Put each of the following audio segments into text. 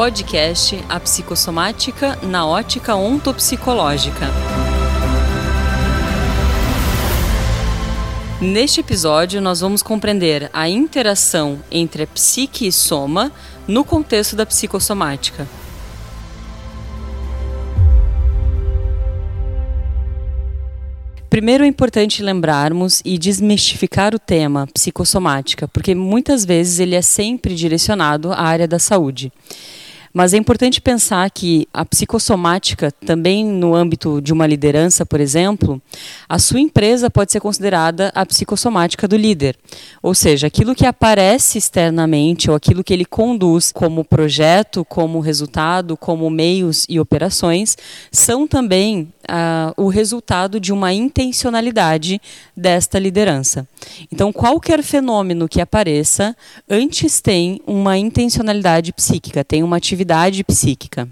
podcast A Psicossomática na Ótica Ontopsicológica. Neste episódio, nós vamos compreender a interação entre a psique e soma no contexto da psicossomática. Primeiro é importante lembrarmos e desmistificar o tema psicossomática, porque muitas vezes ele é sempre direcionado à área da saúde. Mas é importante pensar que a psicossomática, também no âmbito de uma liderança, por exemplo, a sua empresa pode ser considerada a psicossomática do líder. Ou seja, aquilo que aparece externamente ou aquilo que ele conduz como projeto, como resultado, como meios e operações, são também uh, o resultado de uma intencionalidade desta liderança. Então, qualquer fenômeno que apareça, antes tem uma intencionalidade psíquica, tem uma atividade psíquica.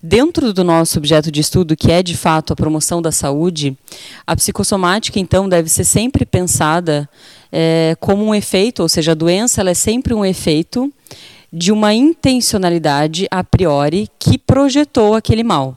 Dentro do nosso objeto de estudo, que é de fato a promoção da saúde, a psicossomática, então, deve ser sempre pensada é, como um efeito, ou seja, a doença ela é sempre um efeito de uma intencionalidade a priori que projetou aquele mal.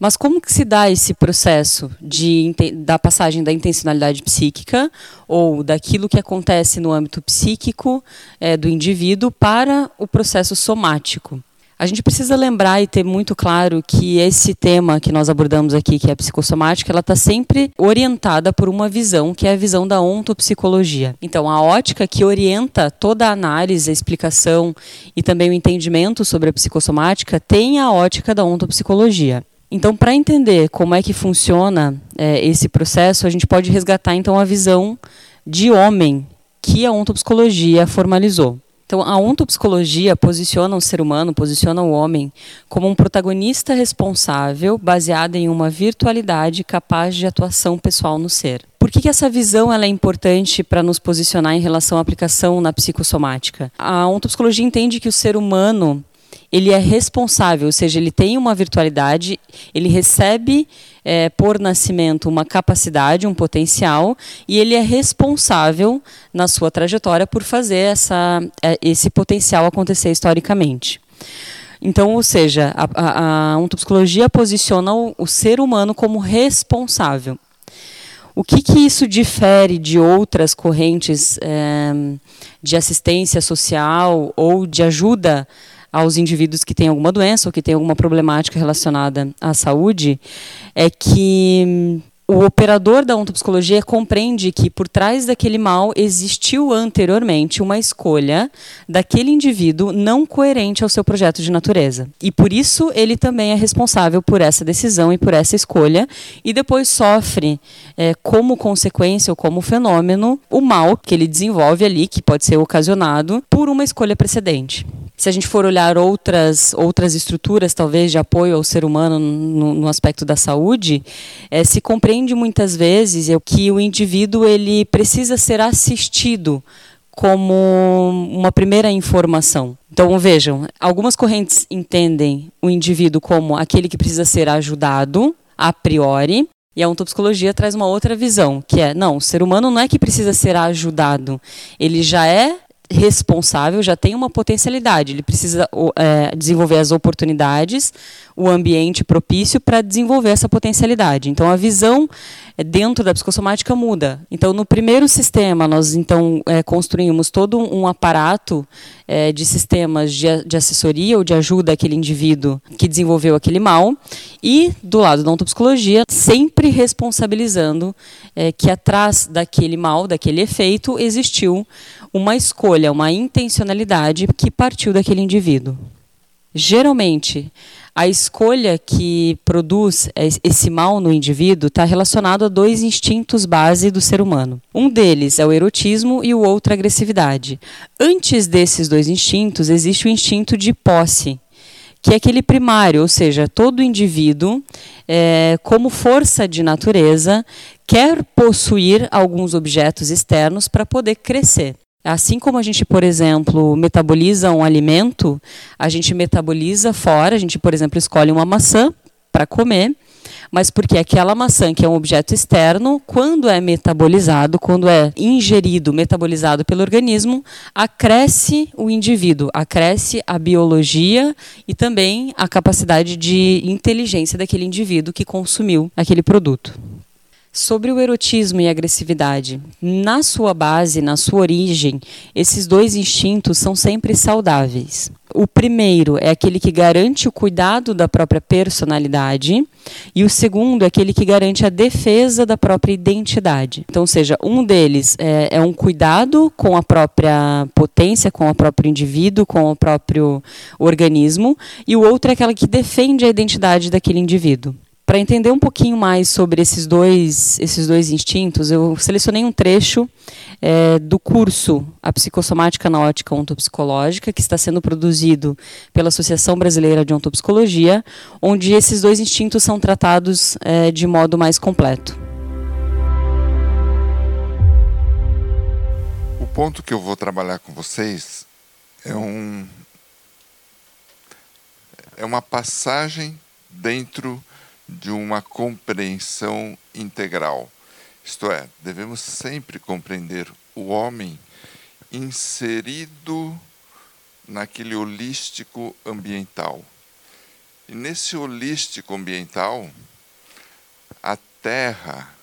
Mas como que se dá esse processo de, da passagem da intencionalidade psíquica ou daquilo que acontece no âmbito psíquico é, do indivíduo para o processo somático? A gente precisa lembrar e ter muito claro que esse tema que nós abordamos aqui, que é a psicossomática, ela está sempre orientada por uma visão, que é a visão da ontopsicologia. Então, a ótica que orienta toda a análise, a explicação e também o entendimento sobre a psicossomática tem a ótica da ontopsicologia. Então, para entender como é que funciona é, esse processo, a gente pode resgatar então a visão de homem que a ontopsicologia formalizou. Então, a ontopsicologia posiciona o ser humano, posiciona o homem como um protagonista responsável, baseado em uma virtualidade capaz de atuação pessoal no ser. Por que, que essa visão é importante para nos posicionar em relação à aplicação na psicossomática? A ontopsicologia entende que o ser humano ele é responsável, ou seja, ele tem uma virtualidade, ele recebe é, por nascimento uma capacidade, um potencial, e ele é responsável na sua trajetória por fazer essa, é, esse potencial acontecer historicamente. Então, ou seja, a, a, a ontopsicologia posiciona o, o ser humano como responsável. O que, que isso difere de outras correntes é, de assistência social ou de ajuda aos indivíduos que têm alguma doença ou que têm alguma problemática relacionada à saúde é que hum, o operador da ontopsicologia compreende que por trás daquele mal existiu anteriormente uma escolha daquele indivíduo não coerente ao seu projeto de natureza. E por isso ele também é responsável por essa decisão e por essa escolha, e depois sofre é, como consequência ou como fenômeno o mal que ele desenvolve ali, que pode ser ocasionado por uma escolha precedente se a gente for olhar outras, outras estruturas, talvez, de apoio ao ser humano no, no aspecto da saúde, é, se compreende muitas vezes é, que o indivíduo ele precisa ser assistido como uma primeira informação. Então, vejam, algumas correntes entendem o indivíduo como aquele que precisa ser ajudado a priori, e a ontopsicologia traz uma outra visão, que é, não, o ser humano não é que precisa ser ajudado, ele já é responsável já tem uma potencialidade, ele precisa é, desenvolver as oportunidades, o ambiente propício para desenvolver essa potencialidade. Então a visão é, dentro da psicossomática muda. Então no primeiro sistema nós então é, construímos todo um aparato é, de sistemas de, de, assessoria ou de ajuda àquele indivíduo que desenvolveu aquele mal e do lado da ontopsicologia sempre responsabilizando é, que atrás daquele mal, daquele efeito existiu uma escolha, uma intencionalidade que partiu daquele indivíduo. Geralmente, a escolha que produz esse mal no indivíduo está relacionado a dois instintos base do ser humano. Um deles é o erotismo e o outro a agressividade. Antes desses dois instintos, existe o instinto de posse, que é aquele primário, ou seja, todo indivíduo, é, como força de natureza, quer possuir alguns objetos externos para poder crescer. Assim como a gente, por exemplo, metaboliza um alimento, a gente metaboliza fora, a gente, por exemplo, escolhe uma maçã para comer, mas porque aquela maçã, que é um objeto externo, quando é metabolizado, quando é ingerido, metabolizado pelo organismo, acresce o indivíduo, acresce a biologia e também a capacidade de inteligência daquele indivíduo que consumiu aquele produto. Sobre o erotismo e agressividade, na sua base, na sua origem, esses dois instintos são sempre saudáveis. O primeiro é aquele que garante o cuidado da própria personalidade, e o segundo é aquele que garante a defesa da própria identidade. Então, seja, um deles é, é um cuidado com a própria potência, com o próprio indivíduo, com o próprio organismo, e o outro é aquela que defende a identidade daquele indivíduo. Para entender um pouquinho mais sobre esses dois, esses dois instintos, eu selecionei um trecho é, do curso A Psicossomática na Ótica Ontopsicológica, que está sendo produzido pela Associação Brasileira de Ontopsicologia, onde esses dois instintos são tratados é, de modo mais completo. O ponto que eu vou trabalhar com vocês é um é uma passagem dentro de uma compreensão integral. Isto é, devemos sempre compreender o homem inserido naquele holístico ambiental. E nesse holístico ambiental, a terra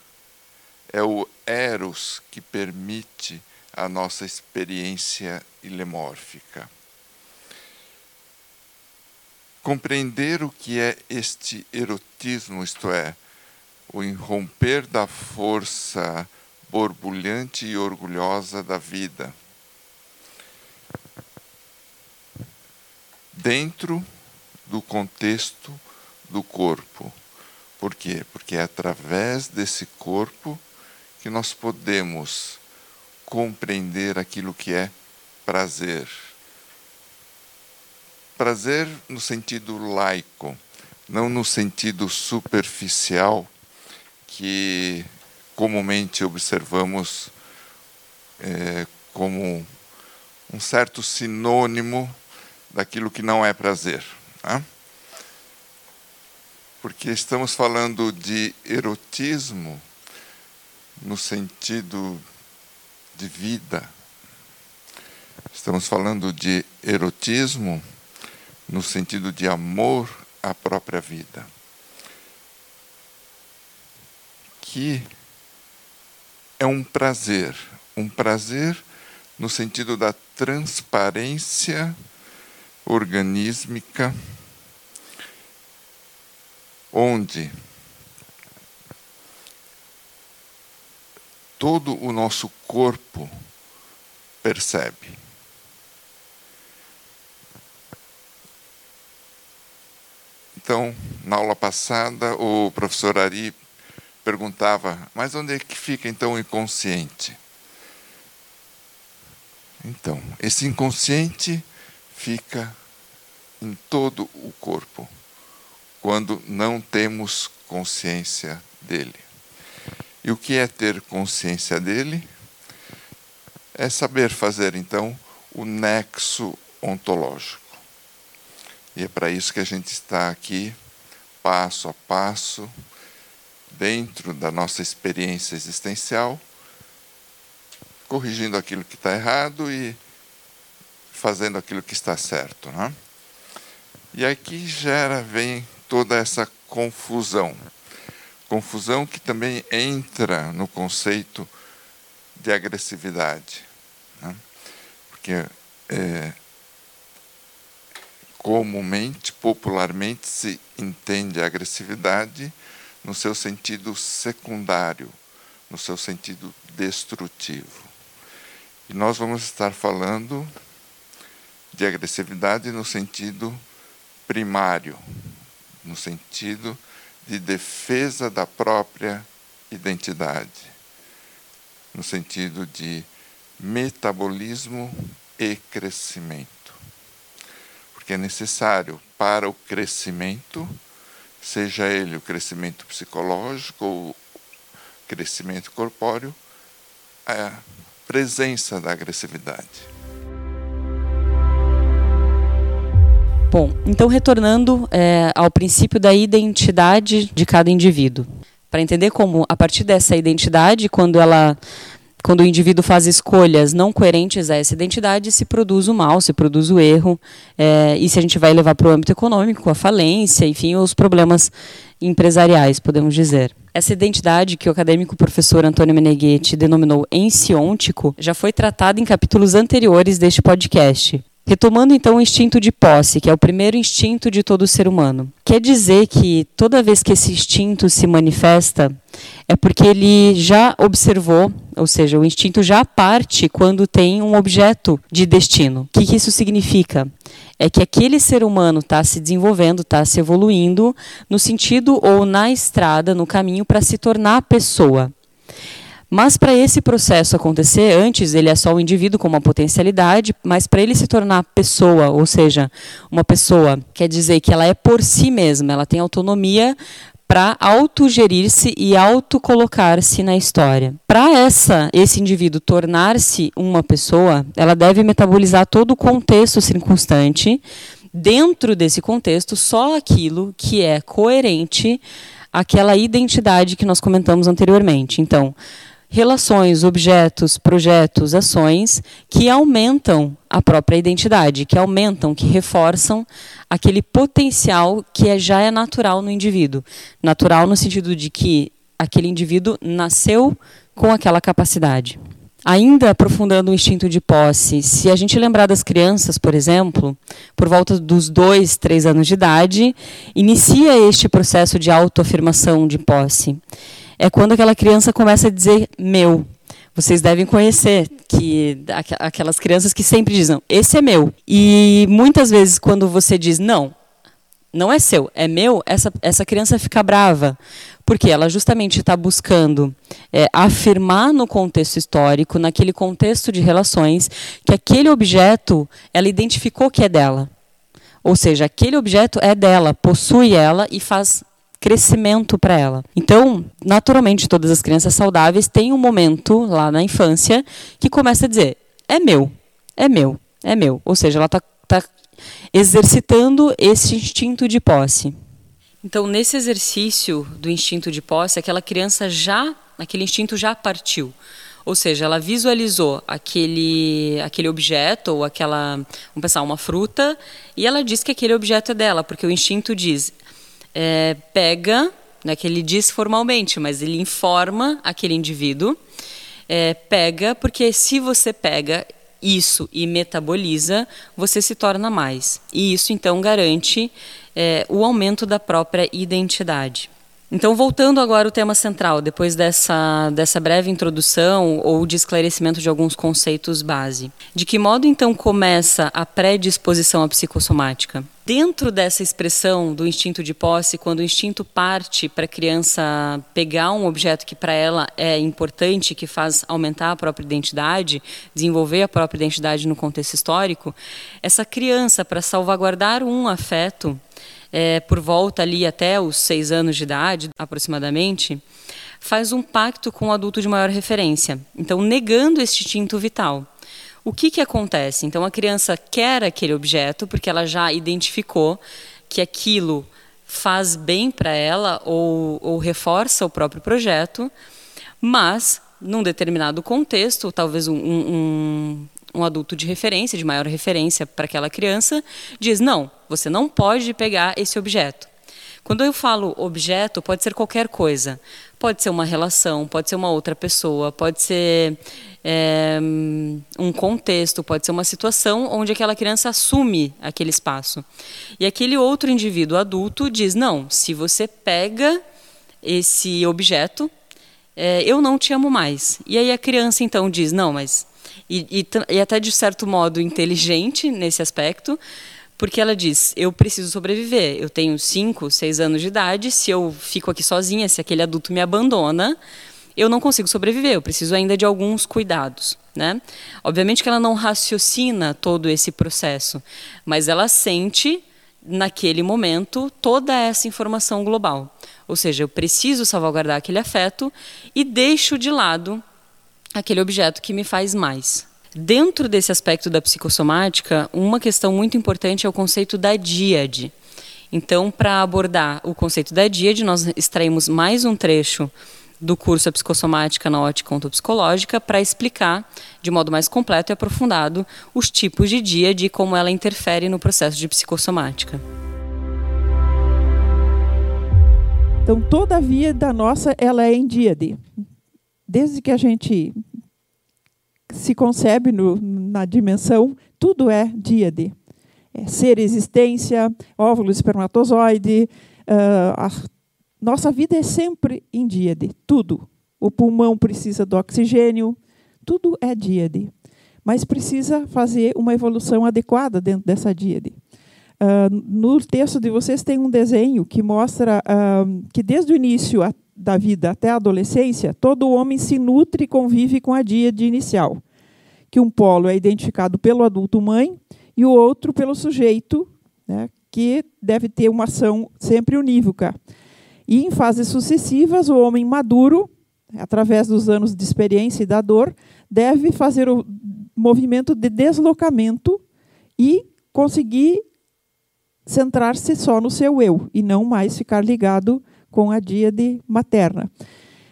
é o eros que permite a nossa experiência ilemórfica. Compreender o que é este erotismo, isto é, o irromper da força borbulhante e orgulhosa da vida. Dentro do contexto do corpo. Por quê? Porque é através desse corpo que nós podemos compreender aquilo que é prazer Prazer no sentido laico, não no sentido superficial que comumente observamos é, como um certo sinônimo daquilo que não é prazer. Né? Porque estamos falando de erotismo no sentido de vida. Estamos falando de erotismo no sentido de amor à própria vida. Que é um prazer, um prazer no sentido da transparência organísmica, onde todo o nosso corpo percebe. Então, na aula passada, o professor Ari perguntava: mas onde é que fica então o inconsciente? Então, esse inconsciente fica em todo o corpo, quando não temos consciência dele. E o que é ter consciência dele? É saber fazer, então, o nexo ontológico. E é para isso que a gente está aqui, passo a passo, dentro da nossa experiência existencial, corrigindo aquilo que está errado e fazendo aquilo que está certo. Né? E aqui gera, vem toda essa confusão. Confusão que também entra no conceito de agressividade. Né? Porque é, comumente, popularmente, se entende a agressividade no seu sentido secundário, no seu sentido destrutivo. E nós vamos estar falando de agressividade no sentido primário, no sentido de defesa da própria identidade, no sentido de metabolismo e crescimento porque é necessário para o crescimento, seja ele o crescimento psicológico ou crescimento corpóreo, a presença da agressividade. Bom, então retornando é, ao princípio da identidade de cada indivíduo, para entender como a partir dessa identidade, quando ela quando o indivíduo faz escolhas não coerentes a essa identidade, se produz o mal, se produz o erro, é, e se a gente vai levar para o âmbito econômico, a falência, enfim, os problemas empresariais, podemos dizer. Essa identidade que o acadêmico professor Antônio Meneghetti denominou ensiontico já foi tratada em capítulos anteriores deste podcast. Retomando então o instinto de posse, que é o primeiro instinto de todo ser humano. Quer dizer que toda vez que esse instinto se manifesta, é porque ele já observou, ou seja, o instinto já parte quando tem um objeto de destino. O que, que isso significa? É que aquele ser humano está se desenvolvendo, está se evoluindo no sentido ou na estrada, no caminho para se tornar pessoa. Mas para esse processo acontecer, antes ele é só o indivíduo com uma potencialidade, mas para ele se tornar pessoa, ou seja, uma pessoa, quer dizer que ela é por si mesma, ela tem autonomia para autogerir-se e autocolocar-se na história. Para essa esse indivíduo tornar-se uma pessoa, ela deve metabolizar todo o contexto circunstante. Dentro desse contexto, só aquilo que é coerente àquela identidade que nós comentamos anteriormente. Então, relações, objetos, projetos, ações que aumentam a própria identidade, que aumentam, que reforçam aquele potencial que é, já é natural no indivíduo. Natural no sentido de que aquele indivíduo nasceu com aquela capacidade. Ainda aprofundando o instinto de posse, se a gente lembrar das crianças, por exemplo, por volta dos dois, três anos de idade, inicia este processo de autoafirmação de posse é quando aquela criança começa a dizer meu. Vocês devem conhecer que aquelas crianças que sempre dizem esse é meu. E muitas vezes quando você diz não, não é seu, é meu, essa, essa criança fica brava. Porque ela justamente está buscando é, afirmar no contexto histórico, naquele contexto de relações, que aquele objeto ela identificou que é dela. Ou seja, aquele objeto é dela, possui ela e faz crescimento para ela. Então, naturalmente, todas as crianças saudáveis têm um momento lá na infância que começa a dizer: é meu, é meu, é meu. Ou seja, ela está tá exercitando esse instinto de posse. Então, nesse exercício do instinto de posse, aquela criança já, aquele instinto já partiu. Ou seja, ela visualizou aquele, aquele objeto ou aquela, vamos pensar, uma fruta, e ela diz que aquele objeto é dela, porque o instinto diz: é, pega, né, que ele diz formalmente, mas ele informa aquele indivíduo, é, pega, porque se você pega isso e metaboliza, você se torna mais. E isso então garante é, o aumento da própria identidade. Então, voltando agora ao tema central, depois dessa, dessa breve introdução ou de esclarecimento de alguns conceitos base. De que modo, então, começa a predisposição à psicossomática? Dentro dessa expressão do instinto de posse, quando o instinto parte para a criança pegar um objeto que para ela é importante, que faz aumentar a própria identidade, desenvolver a própria identidade no contexto histórico, essa criança, para salvaguardar um afeto, é, por volta ali até os seis anos de idade, aproximadamente, faz um pacto com o adulto de maior referência. Então, negando este instinto vital. O que, que acontece? Então, a criança quer aquele objeto porque ela já identificou que aquilo faz bem para ela ou, ou reforça o próprio projeto, mas num determinado contexto, talvez um, um, um adulto de referência, de maior referência para aquela criança, diz: não, você não pode pegar esse objeto. Quando eu falo objeto, pode ser qualquer coisa. Pode ser uma relação, pode ser uma outra pessoa, pode ser é, um contexto, pode ser uma situação onde aquela criança assume aquele espaço. E aquele outro indivíduo adulto diz: não, se você pega esse objeto, é, eu não te amo mais. E aí a criança então diz: não, mas e, e, e até de certo modo inteligente nesse aspecto, porque ela diz: eu preciso sobreviver. Eu tenho 5, 6 anos de idade. Se eu fico aqui sozinha, se aquele adulto me abandona, eu não consigo sobreviver. Eu preciso ainda de alguns cuidados. Né? Obviamente que ela não raciocina todo esse processo, mas ela sente naquele momento toda essa informação global. Ou seja, eu preciso salvaguardar aquele afeto e deixo de lado aquele objeto que me faz mais. Dentro desse aspecto da psicossomática, uma questão muito importante é o conceito da díade. Então, para abordar o conceito da díade, nós extraímos mais um trecho do curso A Psicossomática na Ótica Ontopsicológica para explicar, de modo mais completo e aprofundado, os tipos de díade e como ela interfere no processo de psicossomática. Então, toda a vida nossa ela é em díade. Desde que a gente se concebe no, na dimensão, tudo é díade. É ser, existência, óvulo, espermatozoide. Uh, a nossa vida é sempre em díade, tudo. O pulmão precisa do oxigênio, tudo é díade. Mas precisa fazer uma evolução adequada dentro dessa díade. Uh, no texto de vocês tem um desenho que mostra uh, que desde o início a, da vida até a adolescência, todo homem se nutre e convive com a díade inicial que um polo é identificado pelo adulto mãe e o outro pelo sujeito, né, que deve ter uma ação sempre unívoca. E em fases sucessivas, o homem maduro, através dos anos de experiência e da dor, deve fazer o movimento de deslocamento e conseguir centrar-se só no seu eu e não mais ficar ligado com a díade materna.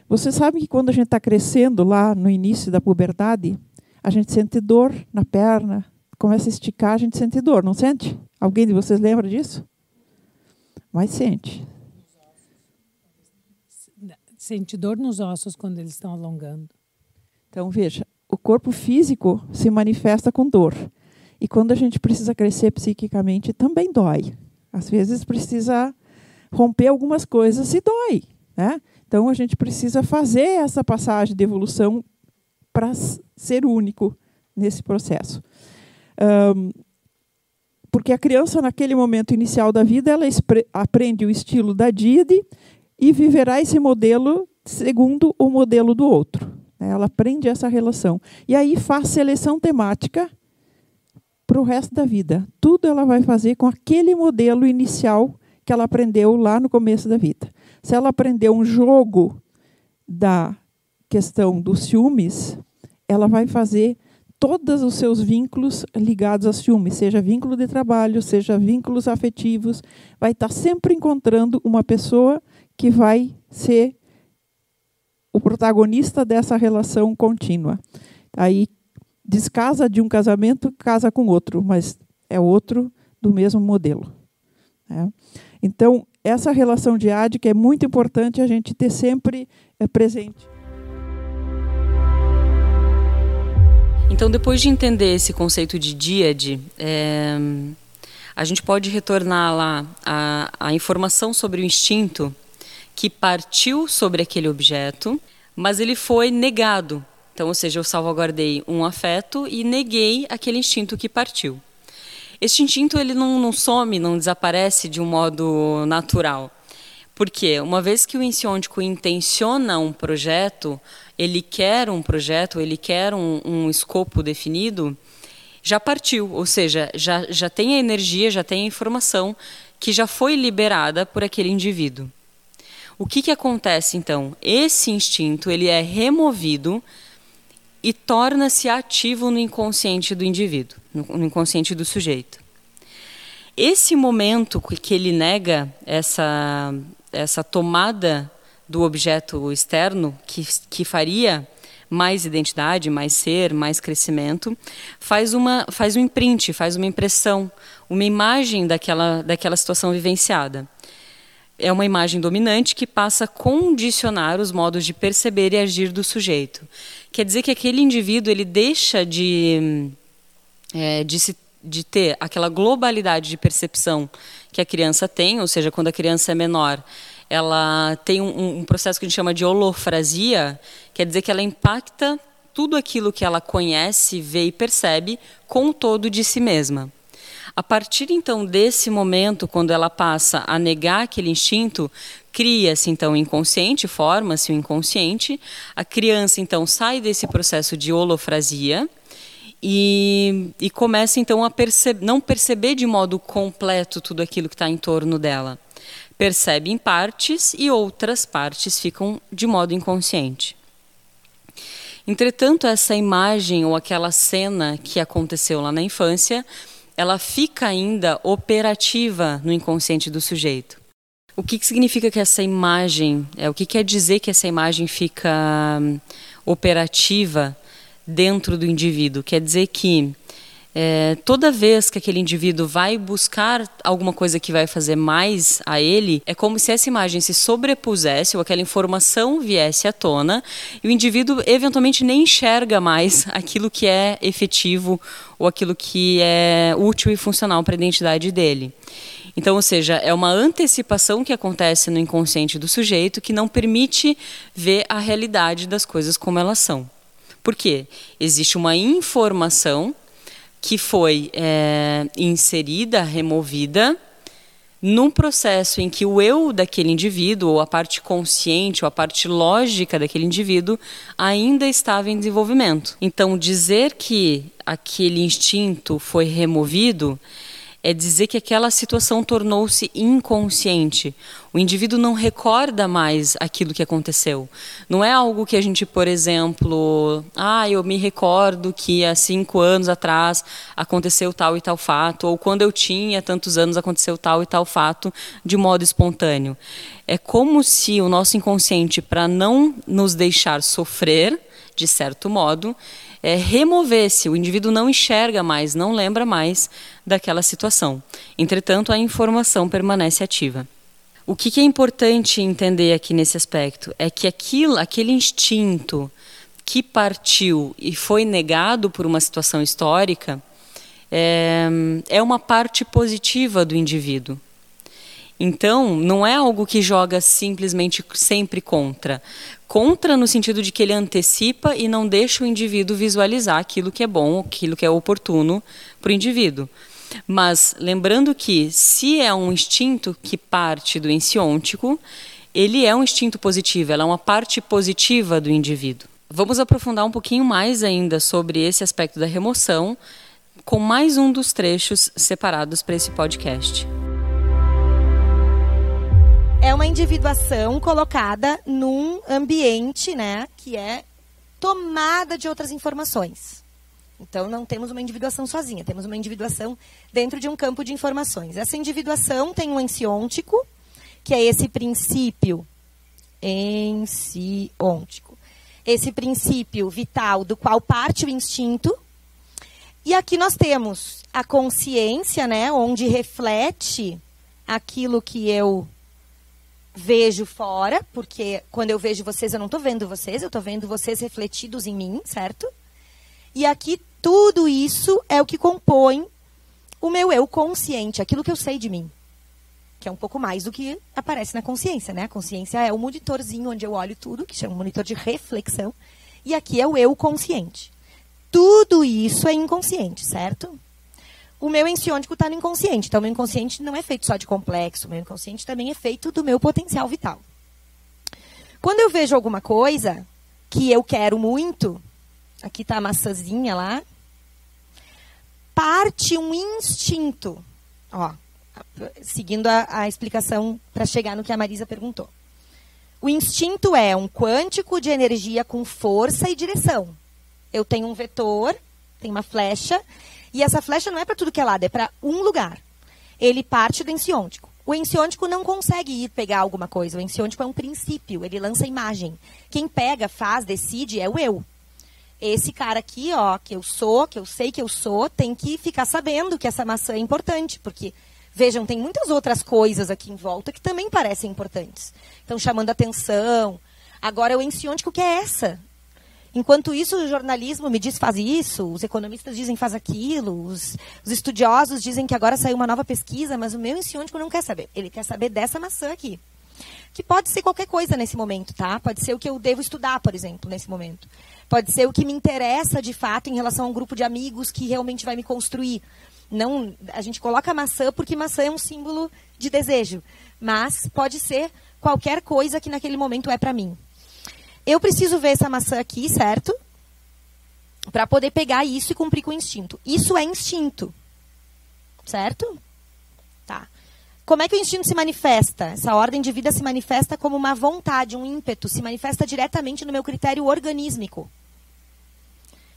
Você sabe que quando a gente está crescendo lá no início da puberdade, a gente sente dor na perna, começa a esticar, a gente sente dor, não sente? Alguém de vocês lembra disso? Mas sente. Sente dor nos ossos quando eles estão alongando. Então, veja, o corpo físico se manifesta com dor. E quando a gente precisa crescer psiquicamente, também dói. Às vezes precisa romper algumas coisas e dói. Né? Então, a gente precisa fazer essa passagem de evolução para ser único nesse processo. Um, porque a criança, naquele momento inicial da vida, ela aprende o estilo da Didi e viverá esse modelo segundo o modelo do outro. Né? Ela aprende essa relação. E aí faz seleção temática para o resto da vida. Tudo ela vai fazer com aquele modelo inicial que ela aprendeu lá no começo da vida. Se ela aprendeu um jogo da questão dos ciúmes, ela vai fazer todos os seus vínculos ligados a ciúmes, seja vínculo de trabalho, seja vínculos afetivos, vai estar sempre encontrando uma pessoa que vai ser o protagonista dessa relação contínua. Aí descasa de um casamento, casa com outro, mas é outro do mesmo modelo. Né? Então, essa relação de que é muito importante a gente ter sempre é, presente. Então, depois de entender esse conceito de díade, é, a gente pode retornar lá a, a informação sobre o instinto que partiu sobre aquele objeto, mas ele foi negado. Então, ou seja, eu salvaguardei um afeto e neguei aquele instinto que partiu. Este instinto ele não, não some, não desaparece de um modo natural. Porque uma vez que o insiôntico intenciona um projeto, ele quer um projeto, ele quer um, um escopo definido, já partiu, ou seja, já, já tem a energia, já tem a informação que já foi liberada por aquele indivíduo. O que, que acontece então? Esse instinto ele é removido e torna-se ativo no inconsciente do indivíduo, no inconsciente do sujeito. Esse momento que ele nega essa, essa tomada do objeto externo que, que faria mais identidade, mais ser, mais crescimento, faz uma faz um imprint, faz uma impressão, uma imagem daquela daquela situação vivenciada. É uma imagem dominante que passa a condicionar os modos de perceber e agir do sujeito. Quer dizer que aquele indivíduo ele deixa de é, de, se, de ter aquela globalidade de percepção que a criança tem, ou seja, quando a criança é menor, ela tem um, um processo que a gente chama de holofrasia, quer dizer que ela impacta tudo aquilo que ela conhece, vê e percebe com o todo de si mesma. A partir então desse momento, quando ela passa a negar aquele instinto, cria-se então o inconsciente, forma-se o inconsciente. A criança então sai desse processo de holofrasia e, e começa então a perceber, não perceber de modo completo tudo aquilo que está em torno dela percebe em partes e outras partes ficam de modo inconsciente. Entretanto, essa imagem ou aquela cena que aconteceu lá na infância, ela fica ainda operativa no inconsciente do sujeito. O que, que significa que essa imagem, é o que quer dizer que essa imagem fica hum, operativa dentro do indivíduo? Quer dizer que é, toda vez que aquele indivíduo vai buscar alguma coisa que vai fazer mais a ele, é como se essa imagem se sobrepusesse ou aquela informação viesse à tona e o indivíduo eventualmente nem enxerga mais aquilo que é efetivo ou aquilo que é útil e funcional para a identidade dele. Então, ou seja, é uma antecipação que acontece no inconsciente do sujeito que não permite ver a realidade das coisas como elas são. Por quê? Existe uma informação que foi é, inserida, removida, num processo em que o eu daquele indivíduo, ou a parte consciente, ou a parte lógica daquele indivíduo, ainda estava em desenvolvimento. Então, dizer que aquele instinto foi removido é dizer que aquela situação tornou-se inconsciente. O indivíduo não recorda mais aquilo que aconteceu. Não é algo que a gente, por exemplo, ah, eu me recordo que há cinco anos atrás aconteceu tal e tal fato, ou quando eu tinha tantos anos aconteceu tal e tal fato, de modo espontâneo. É como se o nosso inconsciente, para não nos deixar sofrer, de certo modo, é, remover-se, o indivíduo não enxerga mais, não lembra mais daquela situação. Entretanto, a informação permanece ativa. O que, que é importante entender aqui nesse aspecto é que aquilo, aquele instinto que partiu e foi negado por uma situação histórica é, é uma parte positiva do indivíduo. Então, não é algo que joga simplesmente sempre contra. Contra no sentido de que ele antecipa e não deixa o indivíduo visualizar aquilo que é bom, aquilo que é oportuno para o indivíduo. Mas lembrando que, se é um instinto que parte do ensiôntico, ele é um instinto positivo, ela é uma parte positiva do indivíduo. Vamos aprofundar um pouquinho mais ainda sobre esse aspecto da remoção com mais um dos trechos separados para esse podcast é uma individuação colocada num ambiente, né, que é tomada de outras informações. Então não temos uma individuação sozinha, temos uma individuação dentro de um campo de informações. Essa individuação tem um ensiôntico, que é esse princípio ensiôntico. Esse princípio vital do qual parte o instinto. E aqui nós temos a consciência, né, onde reflete aquilo que eu vejo fora, porque quando eu vejo vocês, eu não estou vendo vocês, eu estou vendo vocês refletidos em mim, certo? E aqui tudo isso é o que compõe o meu eu consciente, aquilo que eu sei de mim. Que é um pouco mais do que aparece na consciência, né? A consciência é o monitorzinho onde eu olho tudo, que chama monitor de reflexão. E aqui é o eu consciente. Tudo isso é inconsciente, certo? O meu ensiônico está no inconsciente. Então, o meu inconsciente não é feito só de complexo, o meu inconsciente também é feito do meu potencial vital. Quando eu vejo alguma coisa que eu quero muito, aqui está a maçãzinha lá, parte um instinto. Ó, seguindo a, a explicação para chegar no que a Marisa perguntou. O instinto é um quântico de energia com força e direção. Eu tenho um vetor, tem uma flecha, e essa flecha não é para tudo que é lado, é para um lugar. Ele parte do ensiôntico. O ensiôntico não consegue ir pegar alguma coisa. O ensiôntico é um princípio, ele lança imagem. Quem pega, faz, decide é o eu. Esse cara aqui, ó, que eu sou, que eu sei que eu sou, tem que ficar sabendo que essa maçã é importante, porque vejam, tem muitas outras coisas aqui em volta que também parecem importantes. Estão chamando atenção. Agora o ensiôntico que é essa. Enquanto isso, o jornalismo me diz faz isso, os economistas dizem faz aquilo, os, os estudiosos dizem que agora saiu uma nova pesquisa, mas o meu ensiônico não quer saber. Ele quer saber dessa maçã aqui. Que pode ser qualquer coisa nesse momento, tá? Pode ser o que eu devo estudar, por exemplo, nesse momento. Pode ser o que me interessa de fato em relação a um grupo de amigos que realmente vai me construir. Não, a gente coloca maçã porque maçã é um símbolo de desejo, mas pode ser qualquer coisa que naquele momento é para mim. Eu preciso ver essa maçã aqui, certo? Para poder pegar isso e cumprir com o instinto. Isso é instinto. Certo? Tá. Como é que o instinto se manifesta? Essa ordem de vida se manifesta como uma vontade, um ímpeto, se manifesta diretamente no meu critério organísmico.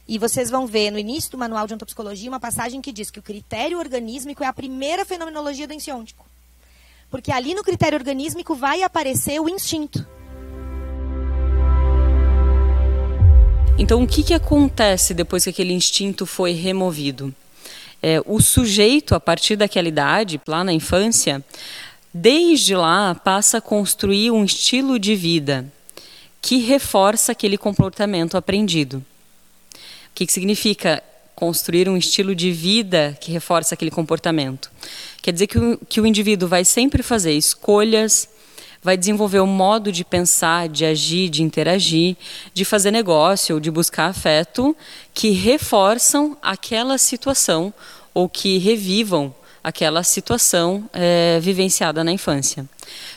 E vocês vão ver no início do manual de ontopsicologia uma passagem que diz que o critério organísmico é a primeira fenomenologia do ensiôntico. Porque ali no critério organísmico vai aparecer o instinto. Então, o que, que acontece depois que aquele instinto foi removido? É, o sujeito, a partir daquela idade, lá na infância, desde lá passa a construir um estilo de vida que reforça aquele comportamento aprendido. O que, que significa construir um estilo de vida que reforça aquele comportamento? Quer dizer que o, que o indivíduo vai sempre fazer escolhas, vai desenvolver um modo de pensar, de agir, de interagir, de fazer negócio ou de buscar afeto que reforçam aquela situação ou que revivam aquela situação é, vivenciada na infância.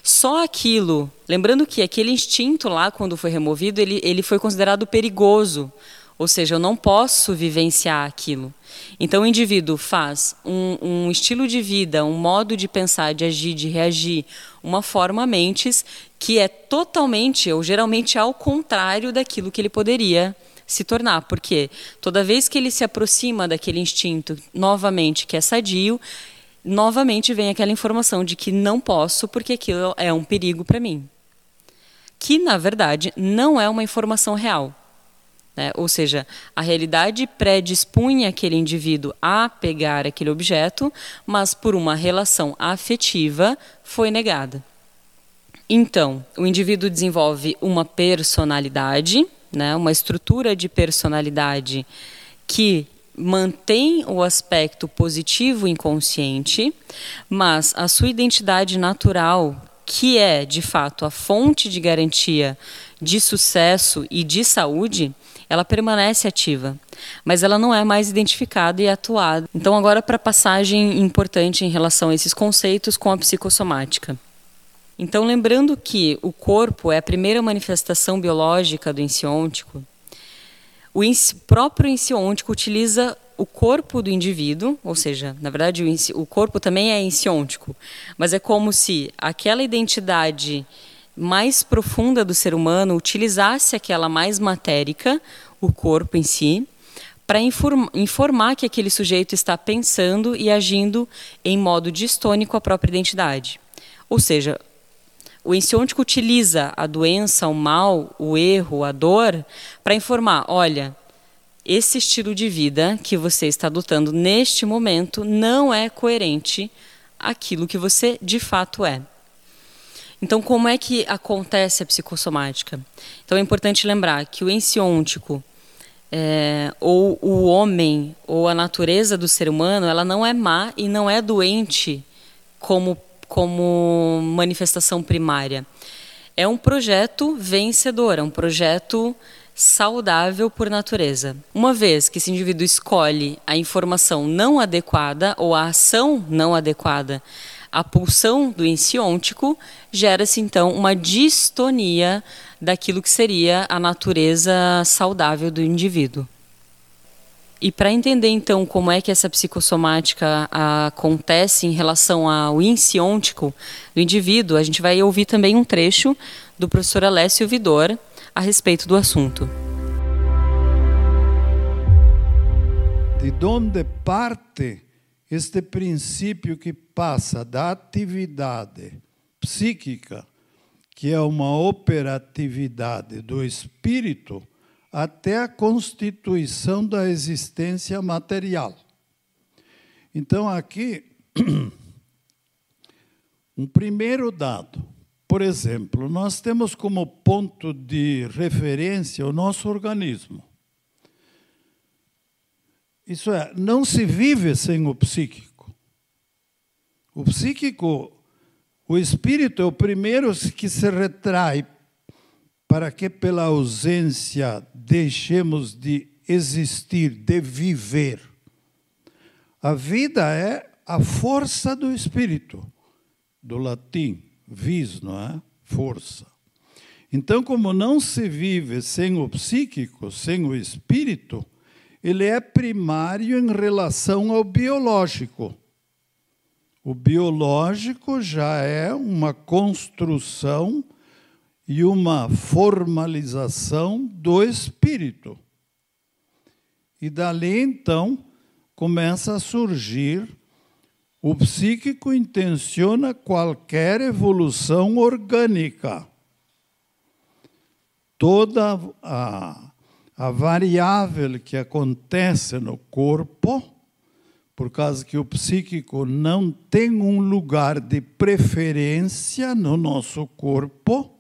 Só aquilo, lembrando que aquele instinto lá, quando foi removido, ele, ele foi considerado perigoso, ou seja, eu não posso vivenciar aquilo. Então o indivíduo faz um, um, estilo de vida, um modo de pensar, de agir, de reagir, uma forma mentes que é totalmente ou geralmente ao contrário daquilo que ele poderia se tornar, porque toda vez que ele se aproxima daquele instinto novamente que é sadio, novamente vem aquela informação de que não posso porque aquilo é um perigo para mim. Que na verdade não é uma informação real. Né? Ou seja, a realidade predispunha aquele indivíduo a pegar aquele objeto, mas por uma relação afetiva foi negada. Então, o indivíduo desenvolve uma personalidade, né, uma estrutura de personalidade que mantém o aspecto positivo inconsciente, mas a sua identidade natural, que é de fato a fonte de garantia de sucesso e de saúde, ela permanece ativa, mas ela não é mais identificada e atuada. Então, agora para a passagem importante em relação a esses conceitos com a psicossomática. Então, lembrando que o corpo é a primeira manifestação biológica do ensiôntico, o próprio ensiôntico utiliza o corpo do indivíduo, ou seja, na verdade o, corpo também é ensiôntico, mas é como se aquela identidade mais profunda do ser humano utilizasse aquela mais matérica, o corpo em si, para informar que aquele sujeito está pensando e agindo em modo distônico à própria identidade. Ou seja, o ensiôntico utiliza a doença, o mal, o erro, a dor, para informar: olha, esse estilo de vida que você está adotando neste momento não é coerente aquilo que você de fato é. Então, como é que acontece a psicossomática? Então, é importante lembrar que o ensiôntico, é, ou o homem, ou a natureza do ser humano, ela não é má e não é doente como, como manifestação primária. É um projeto vencedor, é um projeto saudável por natureza. Uma vez que esse indivíduo escolhe a informação não adequada ou a ação não adequada a pulsão do ensiôntico, gera-se então uma distonia daquilo que seria a natureza saudável do indivíduo. E para entender então como é que essa psicossomática acontece em relação ao ensiôntico do indivíduo, a gente vai ouvir também um trecho do professor Alessio Vidor a respeito do assunto. De onde parte este princípio que passa da atividade psíquica, que é uma operatividade do espírito, até a constituição da existência material. Então, aqui, um primeiro dado. Por exemplo, nós temos como ponto de referência o nosso organismo. Isso é, não se vive sem o psíquico. O psíquico, o espírito é o primeiro que se retrai para que pela ausência deixemos de existir, de viver. A vida é a força do espírito, do latim, vis, não é? Força. Então, como não se vive sem o psíquico, sem o espírito, ele é primário em relação ao biológico. O biológico já é uma construção e uma formalização do espírito. E dali então começa a surgir o psíquico intenciona qualquer evolução orgânica. Toda a, a variável que acontece no corpo, por causa que o psíquico não tem um lugar de preferência no nosso corpo,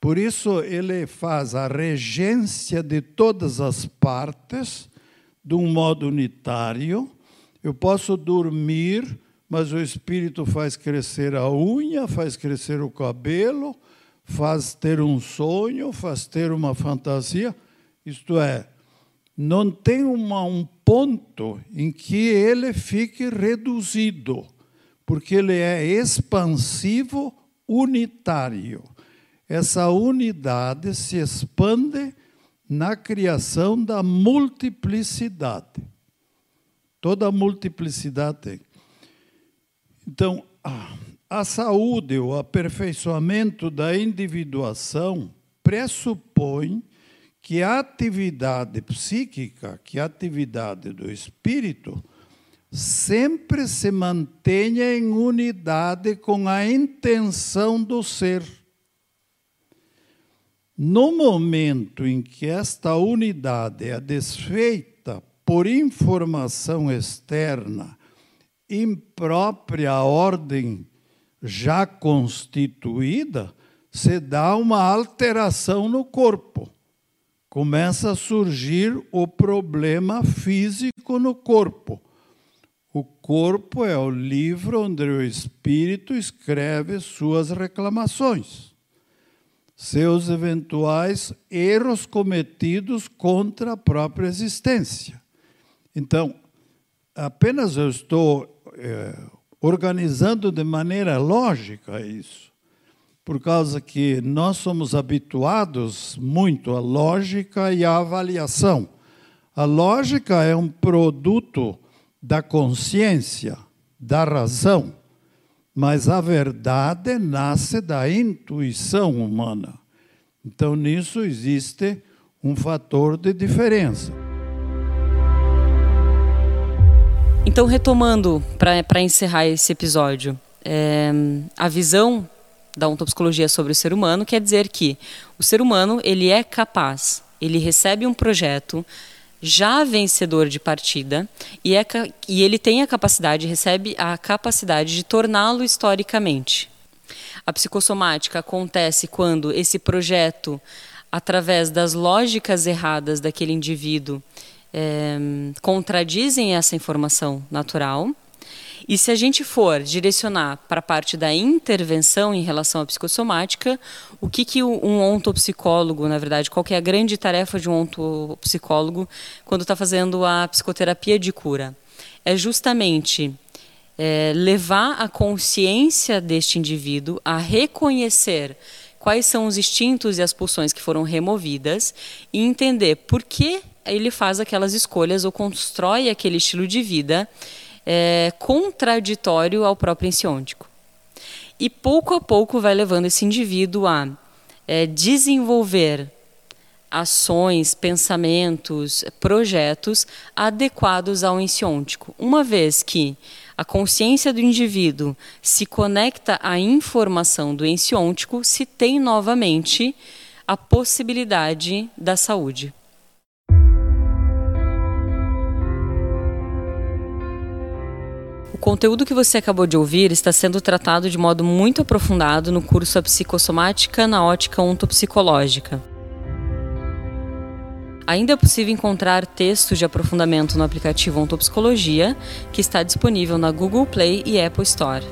por isso ele faz a regência de todas as partes de um modo unitário eu posso dormir, mas o espírito faz crescer a unha, faz crescer o cabelo, faz ter um sonho, faz ter uma fantasia. Isto é, não tem uma, um ponto em que ele fique reduzido, porque ele é expansivo unitário. Essa unidade se expande na criação da multiplicidade. Toda multiplicidade tem. Então, a saúde, o aperfeiçoamento da individuação pressupõe que a atividade psíquica, que a atividade do espírito, sempre se mantenha em unidade com a intenção do ser. No momento em que esta unidade é desfeita, por informação externa, imprópria à ordem já constituída, se dá uma alteração no corpo. Começa a surgir o problema físico no corpo. O corpo é o livro onde o espírito escreve suas reclamações, seus eventuais erros cometidos contra a própria existência. Então, apenas eu estou é, organizando de maneira lógica isso, por causa que nós somos habituados muito à lógica e à avaliação. A lógica é um produto da consciência, da razão, mas a verdade nasce da intuição humana. Então, nisso existe um fator de diferença. Então, retomando, para encerrar esse episódio, é, a visão da ontopsicologia sobre o ser humano quer dizer que o ser humano ele é capaz, ele recebe um projeto já vencedor de partida e, é, e ele tem a capacidade, recebe a capacidade de torná-lo historicamente. A psicossomática acontece quando esse projeto, através das lógicas erradas daquele indivíduo, é, contradizem essa informação natural. E se a gente for direcionar para a parte da intervenção em relação à psicossomática, o que, que um ontopsicólogo, na verdade, qual que é a grande tarefa de um ontopsicólogo quando está fazendo a psicoterapia de cura? É justamente é, levar a consciência deste indivíduo a reconhecer quais são os instintos e as pulsões que foram removidas e entender por que ele faz aquelas escolhas ou constrói aquele estilo de vida é, contraditório ao próprio ensiôntico. E pouco a pouco vai levando esse indivíduo a é, desenvolver ações, pensamentos, projetos adequados ao ensiôntico. Uma vez que a consciência do indivíduo se conecta à informação do ensiôntico, se tem novamente a possibilidade da saúde. O conteúdo que você acabou de ouvir está sendo tratado de modo muito aprofundado no curso A Psicossomática na Ótica Ontopsicológica. Ainda é possível encontrar textos de aprofundamento no aplicativo Ontopsicologia, que está disponível na Google Play e Apple Store.